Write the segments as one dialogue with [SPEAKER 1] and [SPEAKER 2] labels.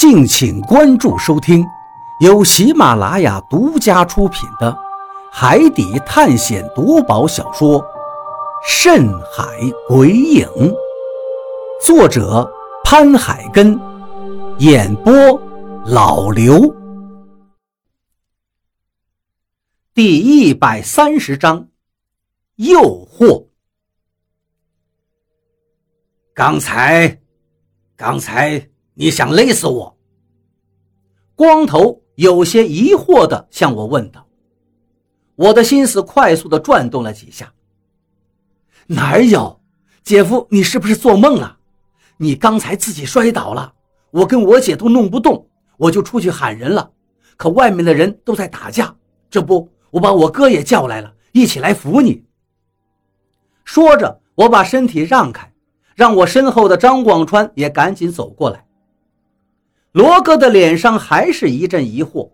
[SPEAKER 1] 敬请关注收听，由喜马拉雅独家出品的《海底探险夺宝小说》《深海鬼影》，作者潘海根，演播老刘。第一百三十章，诱惑。
[SPEAKER 2] 刚才，刚才。你想勒死我？
[SPEAKER 1] 光头有些疑惑地向我问道。我的心思快速地转动了几下。哪有，姐夫，你是不是做梦了？你刚才自己摔倒了，我跟我姐都弄不动，我就出去喊人了。可外面的人都在打架，这不，我把我哥也叫来了，一起来扶你。说着，我把身体让开，让我身后的张广川也赶紧走过来。罗哥的脸上还是一阵疑惑，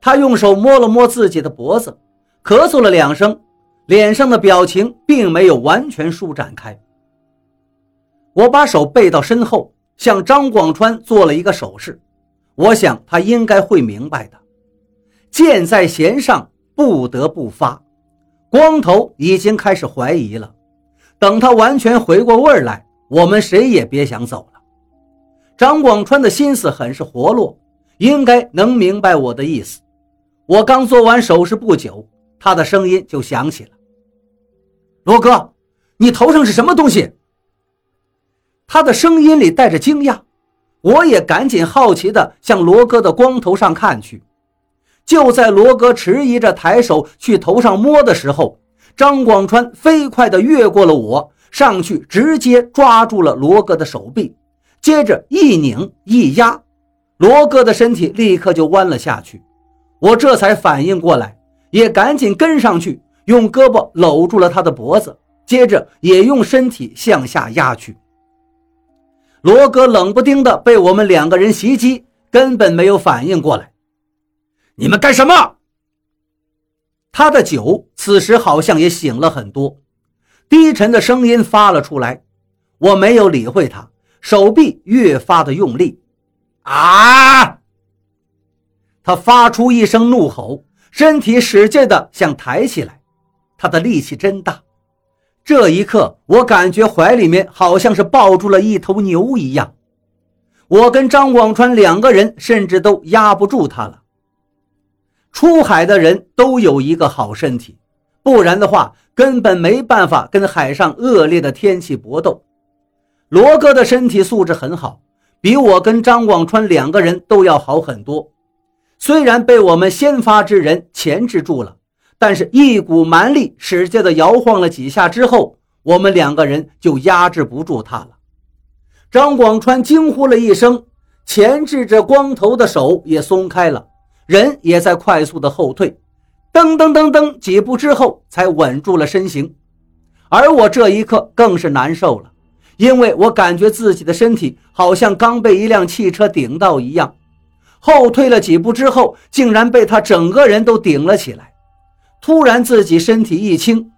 [SPEAKER 1] 他用手摸了摸自己的脖子，咳嗽了两声，脸上的表情并没有完全舒展开。我把手背到身后，向张广川做了一个手势，我想他应该会明白的。箭在弦上，不得不发。光头已经开始怀疑了，等他完全回过味儿来，我们谁也别想走了。张广川的心思很是活络，应该能明白我的意思。我刚做完手势不久，他的声音就响起了：“罗哥，你头上是什么东西？”他的声音里带着惊讶，我也赶紧好奇地向罗哥的光头上看去。就在罗哥迟疑着抬手去头上摸的时候，张广川飞快地越过了我，上去直接抓住了罗哥的手臂。接着一拧一压，罗哥的身体立刻就弯了下去。我这才反应过来，也赶紧跟上去，用胳膊搂住了他的脖子，接着也用身体向下压去。罗哥冷不丁的被我们两个人袭击，根本没有反应过来。
[SPEAKER 2] 你们干什么？
[SPEAKER 1] 他的酒此时好像也醒了很多，低沉的声音发了出来。我没有理会他。手臂越发的用力，
[SPEAKER 2] 啊！
[SPEAKER 1] 他发出一声怒吼，身体使劲的想抬起来，他的力气真大。这一刻，我感觉怀里面好像是抱住了一头牛一样。我跟张广川两个人甚至都压不住他了。出海的人都有一个好身体，不然的话根本没办法跟海上恶劣的天气搏斗。罗哥的身体素质很好，比我跟张广川两个人都要好很多。虽然被我们先发制人钳制住了，但是一股蛮力使劲的摇晃了几下之后，我们两个人就压制不住他了。张广川惊呼了一声，钳制着光头的手也松开了，人也在快速的后退，噔噔噔噔几步之后才稳住了身形。而我这一刻更是难受了。因为我感觉自己的身体好像刚被一辆汽车顶到一样，后退了几步之后，竟然被他整个人都顶了起来。突然，自己身体一轻，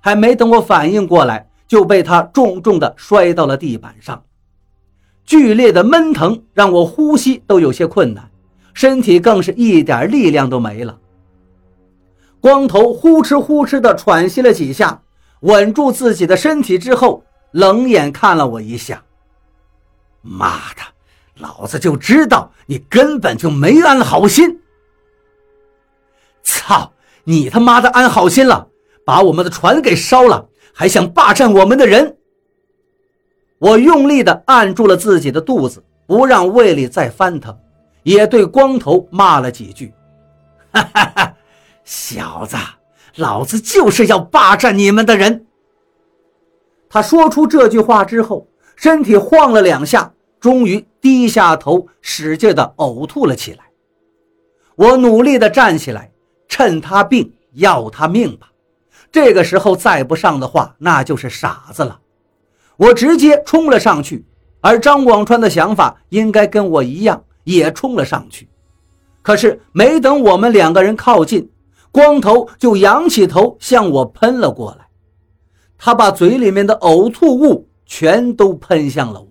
[SPEAKER 1] 还没等我反应过来，就被他重重地摔到了地板上。剧烈的闷疼让我呼吸都有些困难，身体更是一点力量都没了。光头呼哧呼哧地喘息了几下，稳住自己的身体之后。冷眼看了我一下，
[SPEAKER 2] 妈的，老子就知道你根本就没安好心！
[SPEAKER 1] 操你他妈的安好心了，把我们的船给烧了，还想霸占我们的人！我用力的按住了自己的肚子，不让胃里再翻腾，也对光头骂了几句：“
[SPEAKER 2] 哈哈哈，小子，老子就是要霸占你们的人！”
[SPEAKER 1] 他说出这句话之后，身体晃了两下，终于低下头，使劲的呕吐了起来。我努力的站起来，趁他病要他命吧。这个时候再不上的话，那就是傻子了。我直接冲了上去，而张广川的想法应该跟我一样，也冲了上去。可是没等我们两个人靠近，光头就仰起头向我喷了过来。他把嘴里面的呕吐物全都喷向了我，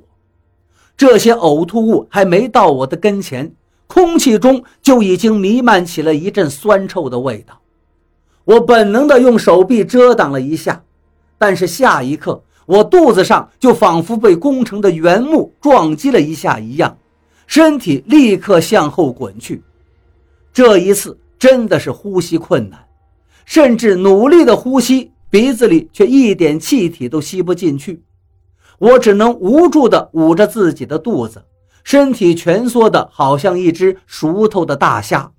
[SPEAKER 1] 这些呕吐物还没到我的跟前，空气中就已经弥漫起了一阵酸臭的味道。我本能地用手臂遮挡了一下，但是下一刻，我肚子上就仿佛被工程的原木撞击了一下一样，身体立刻向后滚去。这一次真的是呼吸困难，甚至努力的呼吸，鼻子里却一点气体都吸不进去。我只能无助地捂着自己的肚子，身体蜷缩的好像一只熟透的大虾。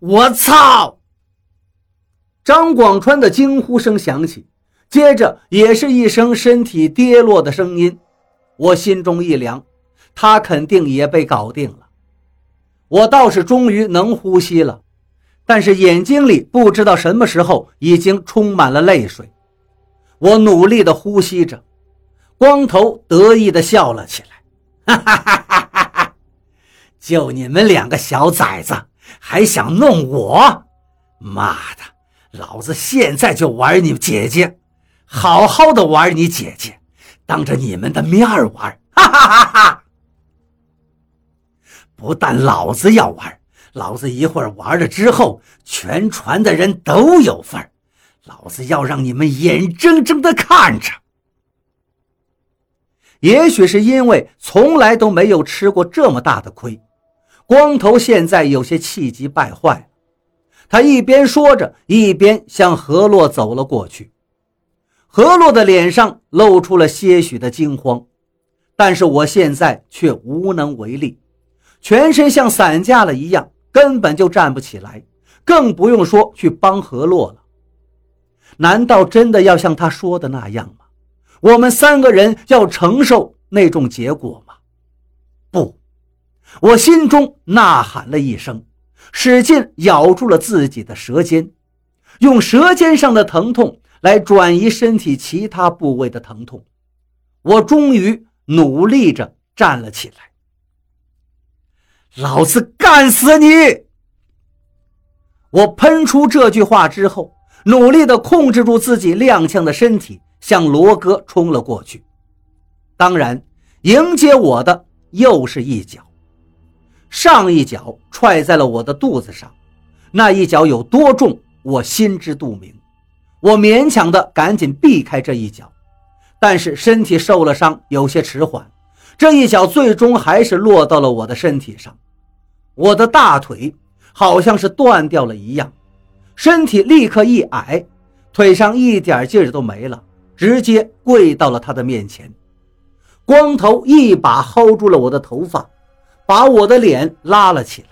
[SPEAKER 1] 我操！张广川的惊呼声响起，接着也是一声身体跌落的声音。我心中一凉，他肯定也被搞定了。我倒是终于能呼吸了，但是眼睛里不知道什么时候已经充满了泪水。我努力地呼吸着。光头得意地笑了起来，哈哈哈哈哈哈！就你们两个小崽子还想弄我？妈的，老子现在就玩你姐姐，好好的玩你姐姐，当着你们的面玩，哈哈哈哈！不但老子要玩，老子一会儿玩了之后，全船的人都有份老子要让你们眼睁睁的看着。也许是因为从来都没有吃过这么大的亏，光头现在有些气急败坏。他一边说着，一边向何洛走了过去。何洛的脸上露出了些许的惊慌，但是我现在却无能为力，全身像散架了一样，根本就站不起来，更不用说去帮何洛了。难道真的要像他说的那样吗？我们三个人要承受那种结果吗？不，我心中呐喊了一声，使劲咬住了自己的舌尖，用舌尖上的疼痛来转移身体其他部位的疼痛。我终于努力着站了起来。老子干死你！我喷出这句话之后，努力的控制住自己踉跄的身体。向罗哥冲了过去，当然，迎接我的又是一脚，上一脚踹在了我的肚子上，那一脚有多重，我心知肚明。我勉强的赶紧避开这一脚，但是身体受了伤，有些迟缓，这一脚最终还是落到了我的身体上，我的大腿好像是断掉了一样，身体立刻一矮，腿上一点劲儿都没了。直接跪到了他的面前，光头一把薅住了我的头发，把我的脸拉了起来。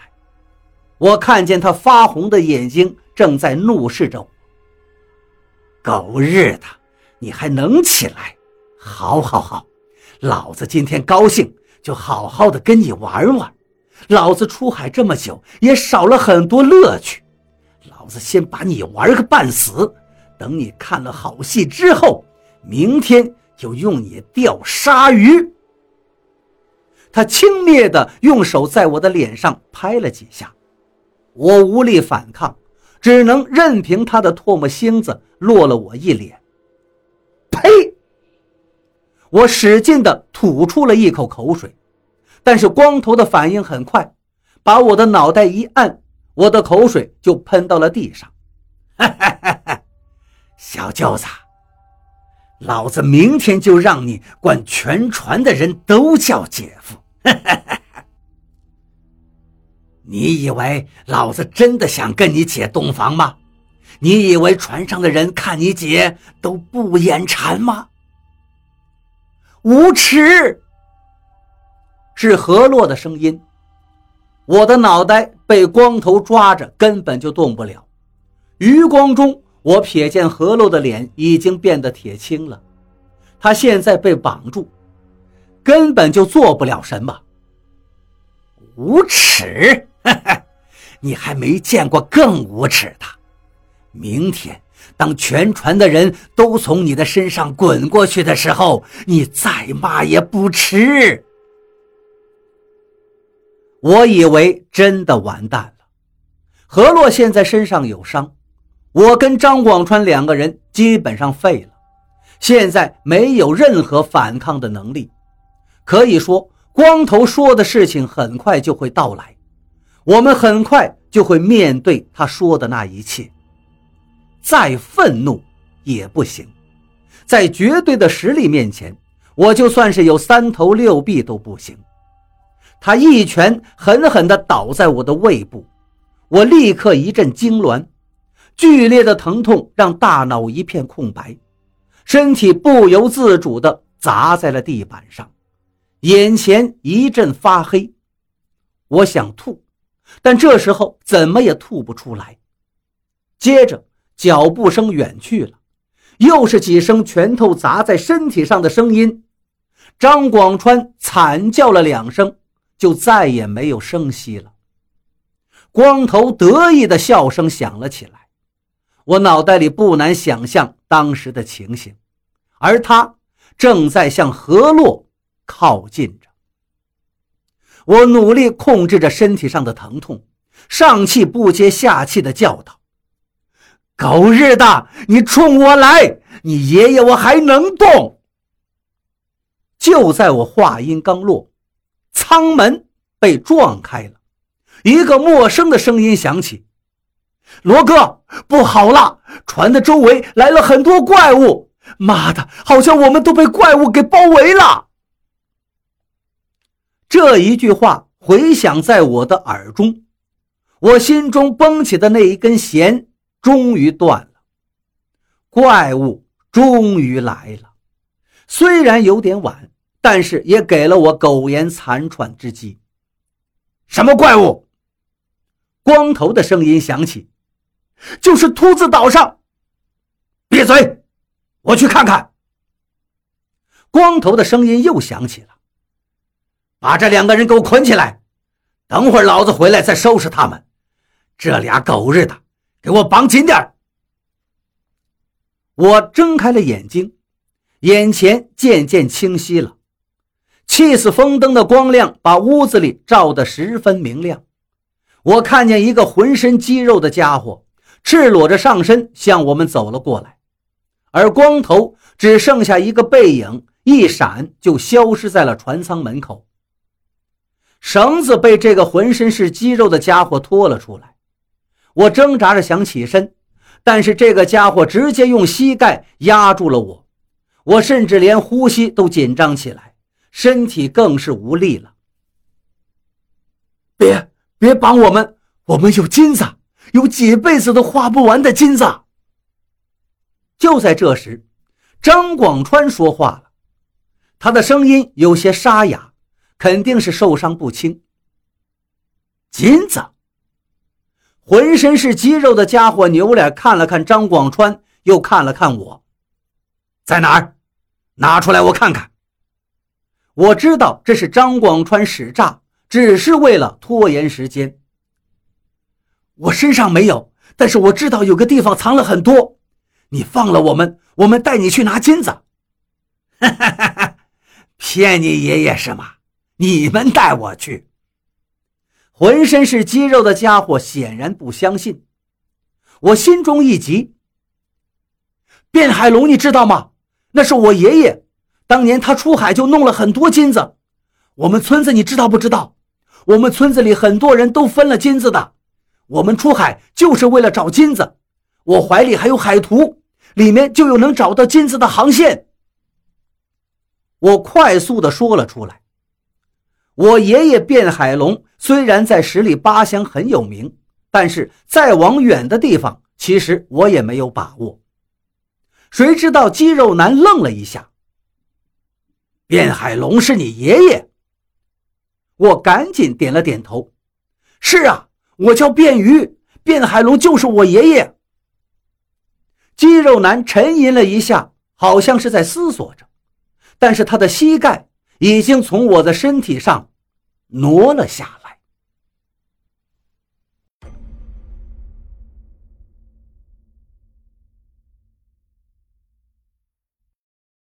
[SPEAKER 1] 我看见他发红的眼睛正在怒视着我。狗日的，你还能起来？好，好，好，老子今天高兴，就好好的跟你玩玩。老子出海这么久，也少了很多乐趣。老子先把你玩个半死，等你看了好戏之后。明天就用你钓鲨鱼。他轻蔑地用手在我的脸上拍了几下，我无力反抗，只能任凭他的唾沫星子落了我一脸。呸！我使劲地吐出了一口口水，但是光头的反应很快，把我的脑袋一按，我的口水就喷到了地上。小舅子。老子明天就让你管全船的人都叫姐夫！你以为老子真的想跟你姐洞房吗？你以为船上的人看你姐都不眼馋吗？无耻！是何洛的声音。我的脑袋被光头抓着，根本就动不了。余光中。我瞥见何洛的脸已经变得铁青了，他现在被绑住，根本就做不了什么。无耻！你还没见过更无耻的。明天，当全船的人都从你的身上滚过去的时候，你再骂也不迟。我以为真的完蛋了。何洛现在身上有伤。我跟张广川两个人基本上废了，现在没有任何反抗的能力。可以说，光头说的事情很快就会到来，我们很快就会面对他说的那一切。再愤怒也不行，在绝对的实力面前，我就算是有三头六臂都不行。他一拳狠狠地倒在我的胃部，我立刻一阵痉挛，剧烈的疼痛让大脑一片空白，身体不由自主地砸在了地板上。眼前一阵发黑，我想吐，但这时候怎么也吐不出来。接着脚步声远去了，又是几声拳头砸在身体上的声音。张广川惨叫了两声，就再也没有声息了。光头得意的笑声响了起来，我脑袋里不难想象当时的情形，而他正在向河洛。靠近着，我努力控制着身体上的疼痛，上气不接下气地叫道：“狗日的，你冲我来！你爷爷我还能动！”就在我话音刚落，舱门被撞开了，一个陌生的声音响起：“罗哥，不好了！船的周围来了很多怪物！妈的，好像我们都被怪物给包围了！”这一句话回响在我的耳中，我心中绷起的那一根弦终于断了。怪物终于来了，虽然有点晚，但是也给了我苟延残喘之机。什么怪物？光头的声音响起：“就是秃子岛上。”闭嘴！我去看看。光头的声音又响起了。把这两个人给我捆起来，等会儿老子回来再收拾他们。这俩狗日的，给我绑紧点我睁开了眼睛，眼前渐渐清晰了，气死风灯的光亮把屋子里照得十分明亮。我看见一个浑身肌肉的家伙，赤裸着上身向我们走了过来，而光头只剩下一个背影，一闪就消失在了船舱门口。绳子被这个浑身是肌肉的家伙拖了出来，我挣扎着想起身，但是这个家伙直接用膝盖压住了我，我甚至连呼吸都紧张起来，身体更是无力了。别别绑我们，我们有金子，有几辈子都花不完的金子。就在这时，张广川说话了，他的声音有些沙哑。肯定是受伤不轻。金子，浑身是肌肉的家伙扭脸看了看张广川，又看了看我，在哪儿？拿出来我看看。我知道这是张广川使诈，只是为了拖延时间。我身上没有，但是我知道有个地方藏了很多。你放了我们，我们带你去拿金子。哈哈哈哈骗你爷爷是吗？你们带我去。浑身是肌肉的家伙显然不相信，我心中一急。卞海龙，你知道吗？那是我爷爷，当年他出海就弄了很多金子。我们村子你知道不知道？我们村子里很多人都分了金子的。我们出海就是为了找金子。我怀里还有海图，里面就有能找到金子的航线。我快速的说了出来。我爷爷卞海龙虽然在十里八乡很有名，但是再往远的地方，其实我也没有把握。谁知道肌肉男愣了一下。卞海龙是你爷爷？我赶紧点了点头。是啊，我叫卞鱼，卞海龙就是我爷爷。肌肉男沉吟了一下，好像是在思索着，但是他的膝盖。已经从我的身体上挪了下来。